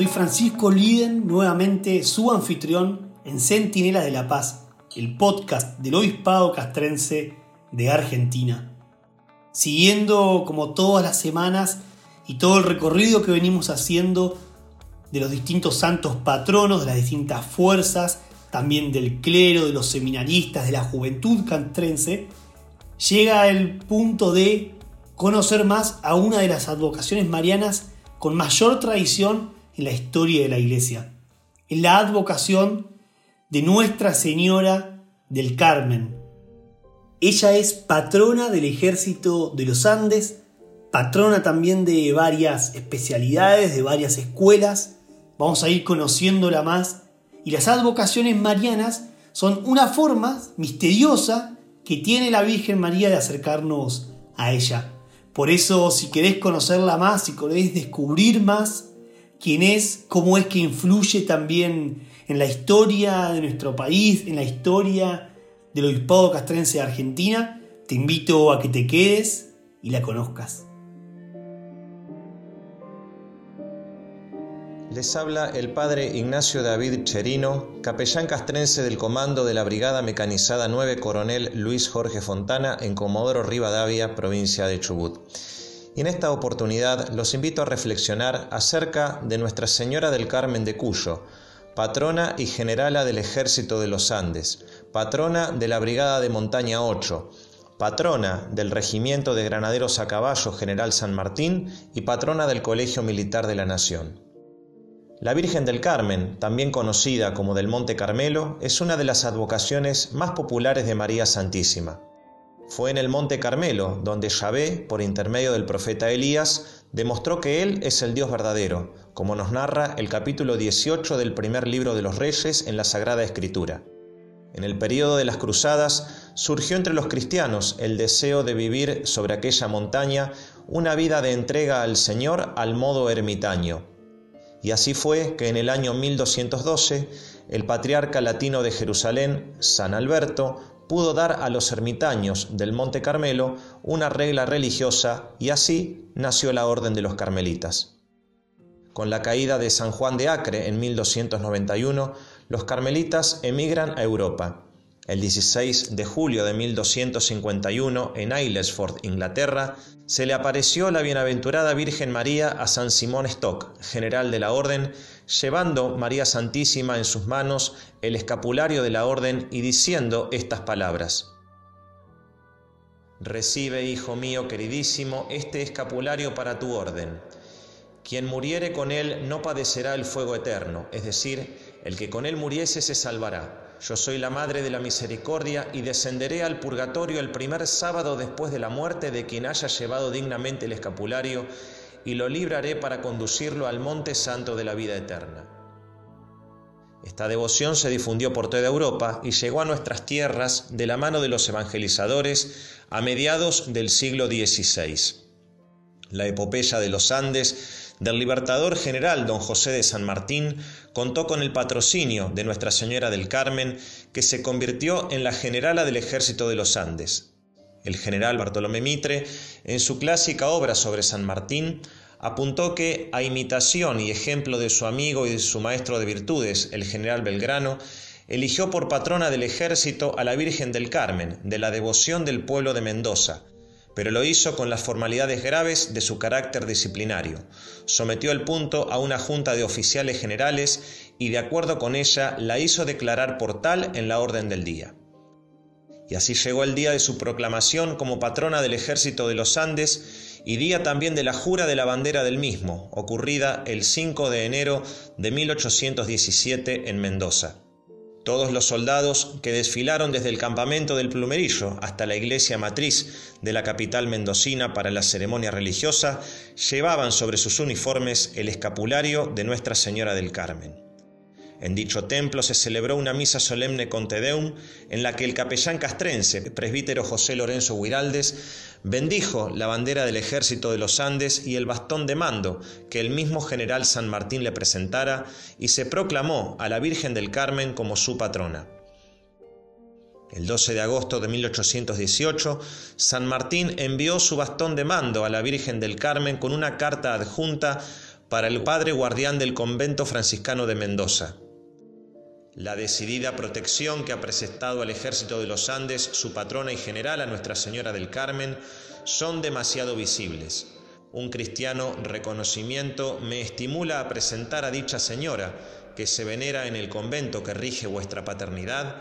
soy Francisco Liden, nuevamente su anfitrión en Centinela de la Paz, el podcast del Obispado Castrense de Argentina. Siguiendo como todas las semanas y todo el recorrido que venimos haciendo de los distintos santos patronos, de las distintas fuerzas, también del clero, de los seminaristas, de la juventud castrense, llega el punto de conocer más a una de las advocaciones marianas con mayor tradición en la historia de la Iglesia, en la advocación de Nuestra Señora del Carmen. Ella es patrona del ejército de los Andes, patrona también de varias especialidades, de varias escuelas. Vamos a ir conociéndola más. Y las advocaciones marianas son una forma misteriosa que tiene la Virgen María de acercarnos a ella. Por eso, si querés conocerla más, si querés descubrir más quién es, cómo es que influye también en la historia de nuestro país, en la historia del obispado castrense de Argentina, te invito a que te quedes y la conozcas. Les habla el padre Ignacio David Cherino, capellán castrense del comando de la Brigada Mecanizada 9 Coronel Luis Jorge Fontana en Comodoro Rivadavia, provincia de Chubut. En esta oportunidad los invito a reflexionar acerca de Nuestra Señora del Carmen de Cuyo, patrona y generala del Ejército de los Andes, patrona de la Brigada de Montaña 8, patrona del Regimiento de Granaderos a Caballo General San Martín y patrona del Colegio Militar de la Nación. La Virgen del Carmen, también conocida como del Monte Carmelo, es una de las advocaciones más populares de María Santísima. Fue en el Monte Carmelo donde Yahvé, por intermedio del profeta Elías, demostró que Él es el Dios verdadero, como nos narra el capítulo 18 del primer libro de los Reyes en la Sagrada Escritura. En el período de las Cruzadas surgió entre los cristianos el deseo de vivir sobre aquella montaña una vida de entrega al Señor al modo ermitaño, y así fue que en el año 1212 el patriarca latino de Jerusalén, San Alberto, pudo dar a los ermitaños del Monte Carmelo una regla religiosa y así nació la Orden de los Carmelitas. Con la caída de San Juan de Acre en 1291, los carmelitas emigran a Europa el 16 de julio de 1251, en Aylesford, Inglaterra, se le apareció la bienaventurada Virgen María a San Simón Stock, general de la Orden, llevando María Santísima en sus manos el escapulario de la Orden y diciendo estas palabras. Recibe, hijo mío queridísimo, este escapulario para tu orden. Quien muriere con él no padecerá el fuego eterno, es decir, el que con él muriese se salvará yo soy la Madre de la Misericordia y descenderé al purgatorio el primer sábado después de la muerte de quien haya llevado dignamente el escapulario y lo libraré para conducirlo al monte santo de la vida eterna. Esta devoción se difundió por toda Europa y llegó a nuestras tierras de la mano de los evangelizadores a mediados del siglo XVI. La epopeya de los Andes del libertador general don José de San Martín contó con el patrocinio de Nuestra Señora del Carmen, que se convirtió en la generala del ejército de los Andes. El general Bartolomé Mitre, en su clásica obra sobre San Martín, apuntó que, a imitación y ejemplo de su amigo y de su maestro de virtudes, el general Belgrano, eligió por patrona del ejército a la Virgen del Carmen, de la devoción del pueblo de Mendoza, pero lo hizo con las formalidades graves de su carácter disciplinario. Sometió el punto a una junta de oficiales generales y de acuerdo con ella la hizo declarar por tal en la orden del día. Y así llegó el día de su proclamación como patrona del ejército de los Andes y día también de la jura de la bandera del mismo, ocurrida el 5 de enero de 1817 en Mendoza. Todos los soldados que desfilaron desde el campamento del Plumerillo hasta la iglesia matriz de la capital mendocina para la ceremonia religiosa llevaban sobre sus uniformes el escapulario de Nuestra Señora del Carmen. En dicho templo se celebró una misa solemne con Tedeum en la que el capellán castrense, presbítero José Lorenzo Huiraldes, bendijo la bandera del ejército de los Andes y el bastón de mando que el mismo general San Martín le presentara y se proclamó a la Virgen del Carmen como su patrona. El 12 de agosto de 1818, San Martín envió su bastón de mando a la Virgen del Carmen con una carta adjunta para el Padre Guardián del Convento Franciscano de Mendoza. La decidida protección que ha presentado al Ejército de los Andes, su patrona y general, a Nuestra Señora del Carmen, son demasiado visibles. Un cristiano reconocimiento me estimula a presentar a dicha señora, que se venera en el convento que rige vuestra paternidad,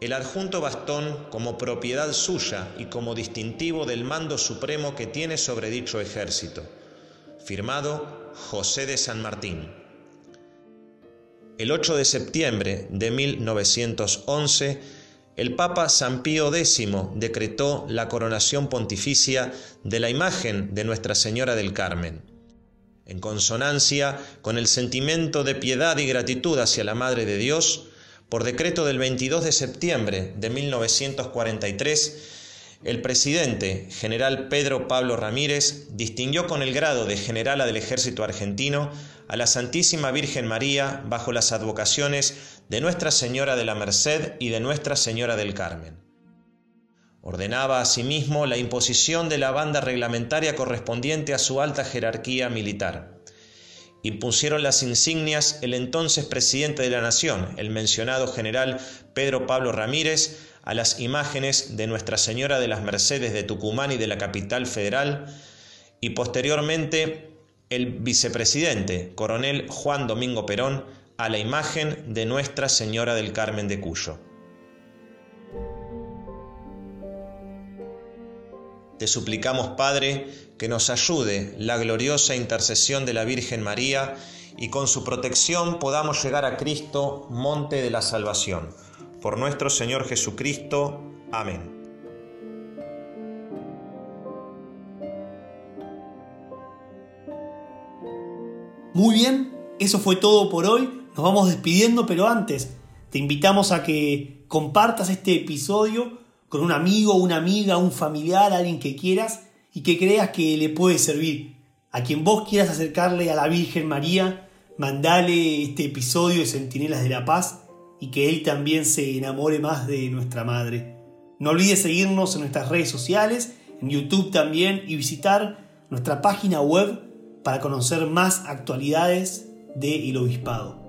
el adjunto bastón como propiedad suya y como distintivo del mando supremo que tiene sobre dicho ejército. Firmado José de San Martín. El 8 de septiembre de 1911, el Papa San Pío X decretó la coronación pontificia de la imagen de Nuestra Señora del Carmen. En consonancia con el sentimiento de piedad y gratitud hacia la Madre de Dios, por decreto del 22 de septiembre de 1943, el presidente, general Pedro Pablo Ramírez, distinguió con el grado de generala del ejército argentino a la Santísima Virgen María bajo las advocaciones de Nuestra Señora de la Merced y de Nuestra Señora del Carmen. Ordenaba asimismo la imposición de la banda reglamentaria correspondiente a su alta jerarquía militar. Impusieron las insignias el entonces presidente de la Nación, el mencionado general Pedro Pablo Ramírez, a las imágenes de Nuestra Señora de las Mercedes de Tucumán y de la capital federal, y posteriormente el vicepresidente, coronel Juan Domingo Perón, a la imagen de Nuestra Señora del Carmen de Cuyo. Te suplicamos, Padre, que nos ayude la gloriosa intercesión de la Virgen María y con su protección podamos llegar a Cristo, monte de la salvación por nuestro Señor Jesucristo. Amén. Muy bien, eso fue todo por hoy. Nos vamos despidiendo, pero antes te invitamos a que compartas este episodio con un amigo, una amiga, un familiar, alguien que quieras y que creas que le puede servir. A quien vos quieras acercarle a la Virgen María, mandale este episodio de Centinelas de la Paz y que Él también se enamore más de nuestra Madre. No olvides seguirnos en nuestras redes sociales, en YouTube también y visitar nuestra página web para conocer más actualidades de El Obispado.